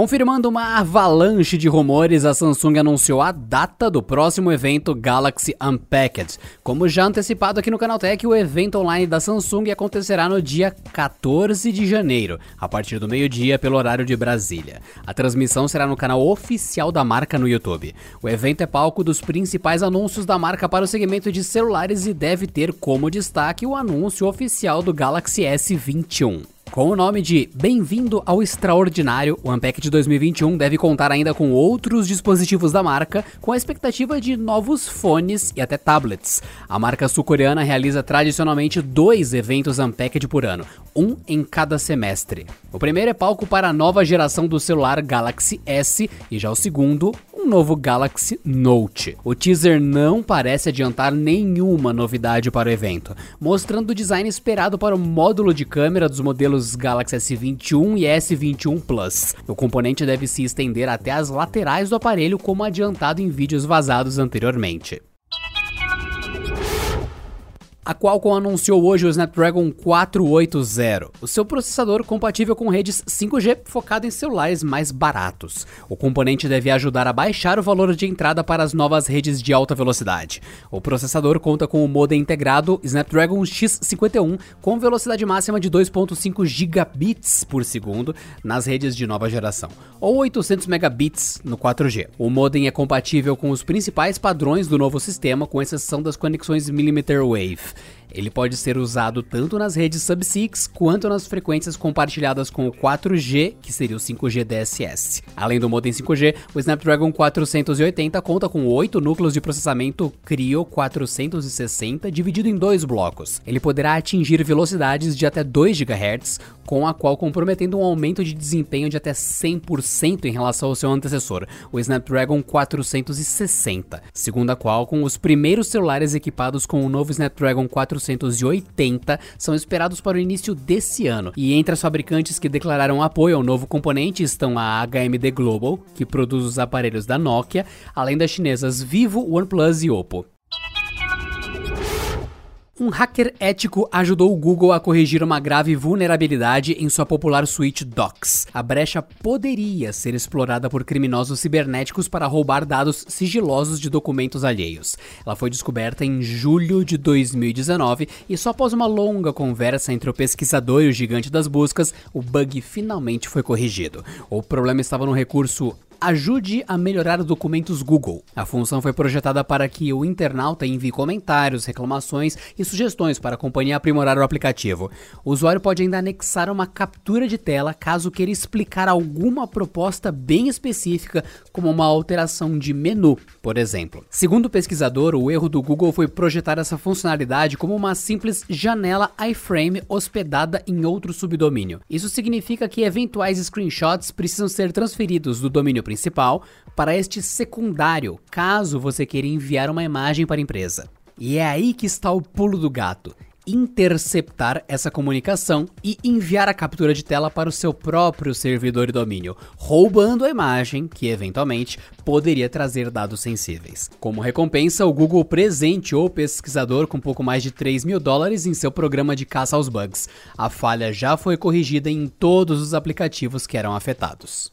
Confirmando uma avalanche de rumores, a Samsung anunciou a data do próximo evento Galaxy Unpacked. Como já antecipado aqui no Canaltech, o evento online da Samsung acontecerá no dia 14 de janeiro, a partir do meio-dia pelo horário de Brasília. A transmissão será no canal oficial da marca no YouTube. O evento é palco dos principais anúncios da marca para o segmento de celulares e deve ter como destaque o anúncio oficial do Galaxy S21. Com o nome de Bem-vindo ao Extraordinário, o Unpack de 2021 deve contar ainda com outros dispositivos da marca, com a expectativa de novos fones e até tablets. A marca sul-coreana realiza tradicionalmente dois eventos Unpacked por ano, um em cada semestre. O primeiro é palco para a nova geração do celular Galaxy S e já o segundo, novo Galaxy Note. O teaser não parece adiantar nenhuma novidade para o evento, mostrando o design esperado para o módulo de câmera dos modelos Galaxy S21 e S21 Plus. O componente deve se estender até as laterais do aparelho, como adiantado em vídeos vazados anteriormente. A Qualcomm anunciou hoje o Snapdragon 480, o seu processador compatível com redes 5G focado em celulares mais baratos. O componente deve ajudar a baixar o valor de entrada para as novas redes de alta velocidade. O processador conta com o modem integrado Snapdragon X51 com velocidade máxima de 2.5 gigabits por segundo nas redes de nova geração, ou 800 megabits no 4G. O modem é compatível com os principais padrões do novo sistema, com exceção das conexões millimeter wave. life. Ele pode ser usado tanto nas redes Sub-6 quanto nas frequências compartilhadas com o 4G, que seria o 5G DSS. Além do modem 5G, o Snapdragon 480 conta com 8 núcleos de processamento Creo 460 dividido em dois blocos. Ele poderá atingir velocidades de até 2 GHz, com a qual comprometendo um aumento de desempenho de até 100% em relação ao seu antecessor, o Snapdragon 460. Segundo a Qualcomm, os primeiros celulares equipados com o novo Snapdragon 480 são esperados para o início desse ano. E entre as fabricantes que declararam apoio ao novo componente estão a HMD Global, que produz os aparelhos da Nokia, além das chinesas Vivo, OnePlus e Oppo. Um hacker ético ajudou o Google a corrigir uma grave vulnerabilidade em sua popular suíte Docs. A brecha poderia ser explorada por criminosos cibernéticos para roubar dados sigilosos de documentos alheios. Ela foi descoberta em julho de 2019 e só após uma longa conversa entre o pesquisador e o gigante das buscas, o bug finalmente foi corrigido. O problema estava no recurso Ajude a melhorar documentos Google. A função foi projetada para que o internauta envie comentários, reclamações e sugestões para a companhia aprimorar o aplicativo. O usuário pode ainda anexar uma captura de tela caso queira explicar alguma proposta bem específica, como uma alteração de menu, por exemplo. Segundo o pesquisador, o erro do Google foi projetar essa funcionalidade como uma simples janela iframe hospedada em outro subdomínio. Isso significa que eventuais screenshots precisam ser transferidos do domínio principal para este secundário, caso você queira enviar uma imagem para a empresa. E é aí que está o pulo do gato interceptar essa comunicação e enviar a captura de tela para o seu próprio servidor e domínio, roubando a imagem que eventualmente poderia trazer dados sensíveis. Como recompensa, o Google presenteou o pesquisador com pouco mais de 3 mil dólares em seu programa de caça aos bugs. A falha já foi corrigida em todos os aplicativos que eram afetados.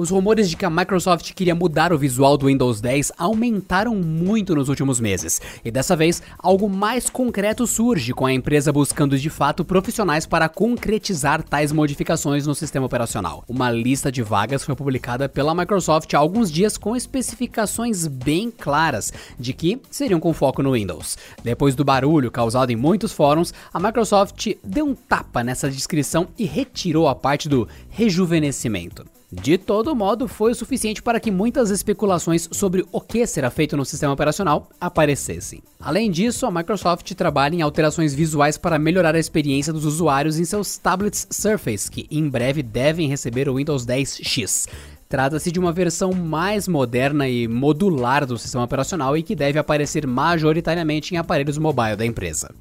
Os rumores de que a Microsoft queria mudar o visual do Windows 10 aumentaram muito nos últimos meses, e dessa vez algo mais concreto surge com a empresa buscando de fato profissionais para concretizar tais modificações no sistema operacional. Uma lista de vagas foi publicada pela Microsoft há alguns dias com especificações bem claras de que seriam com foco no Windows. Depois do barulho causado em muitos fóruns, a Microsoft deu um tapa nessa descrição e retirou a parte do rejuvenescimento. De todo modo, foi o suficiente para que muitas especulações sobre o que será feito no sistema operacional aparecessem. Além disso, a Microsoft trabalha em alterações visuais para melhorar a experiência dos usuários em seus tablets Surface, que em breve devem receber o Windows 10 X. Trata-se de uma versão mais moderna e modular do sistema operacional e que deve aparecer majoritariamente em aparelhos mobile da empresa.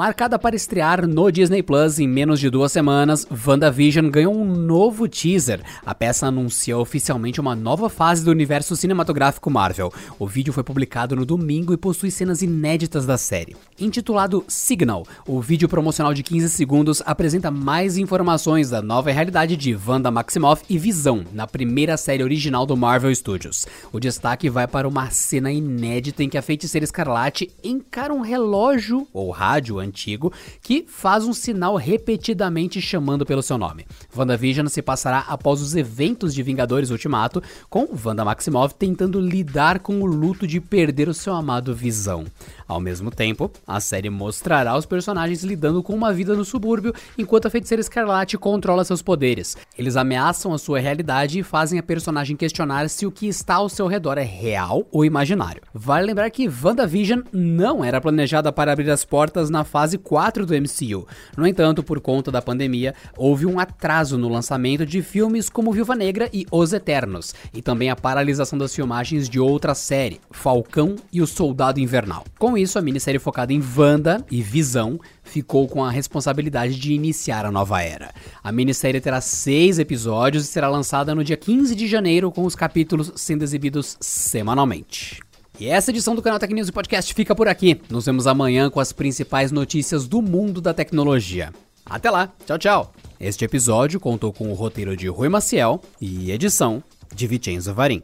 Marcada para estrear no Disney Plus em menos de duas semanas, WandaVision ganhou um novo teaser. A peça anuncia oficialmente uma nova fase do universo cinematográfico Marvel. O vídeo foi publicado no domingo e possui cenas inéditas da série. Intitulado Signal, o vídeo promocional de 15 segundos apresenta mais informações da nova realidade de Wanda Maximoff e Visão, na primeira série original do Marvel Studios. O destaque vai para uma cena inédita em que a feiticeira escarlate encara um relógio ou rádio antigo, que faz um sinal repetidamente chamando pelo seu nome. WandaVision se passará após os eventos de Vingadores Ultimato, com Wanda Maximoff tentando lidar com o luto de perder o seu amado Visão. Ao mesmo tempo, a série mostrará os personagens lidando com uma vida no subúrbio enquanto a feiticeira Escarlate controla seus poderes. Eles ameaçam a sua realidade e fazem a personagem questionar se o que está ao seu redor é real ou imaginário. Vale lembrar que WandaVision não era planejada para abrir as portas na fase 4 do MCU. No entanto, por conta da pandemia, houve um atraso no lançamento de filmes como Viúva Negra e Os Eternos, e também a paralisação das filmagens de outra série, Falcão e o Soldado Invernal. Com isso, a minissérie focada em Wanda e Visão ficou com a responsabilidade de iniciar a nova era. A minissérie terá seis episódios e será lançada no dia 15 de janeiro, com os capítulos sendo exibidos semanalmente. E essa edição do canal Tech News Podcast fica por aqui. Nos vemos amanhã com as principais notícias do mundo da tecnologia. Até lá, tchau, tchau. Este episódio contou com o roteiro de Rui Maciel e edição de Vicenzo Varim.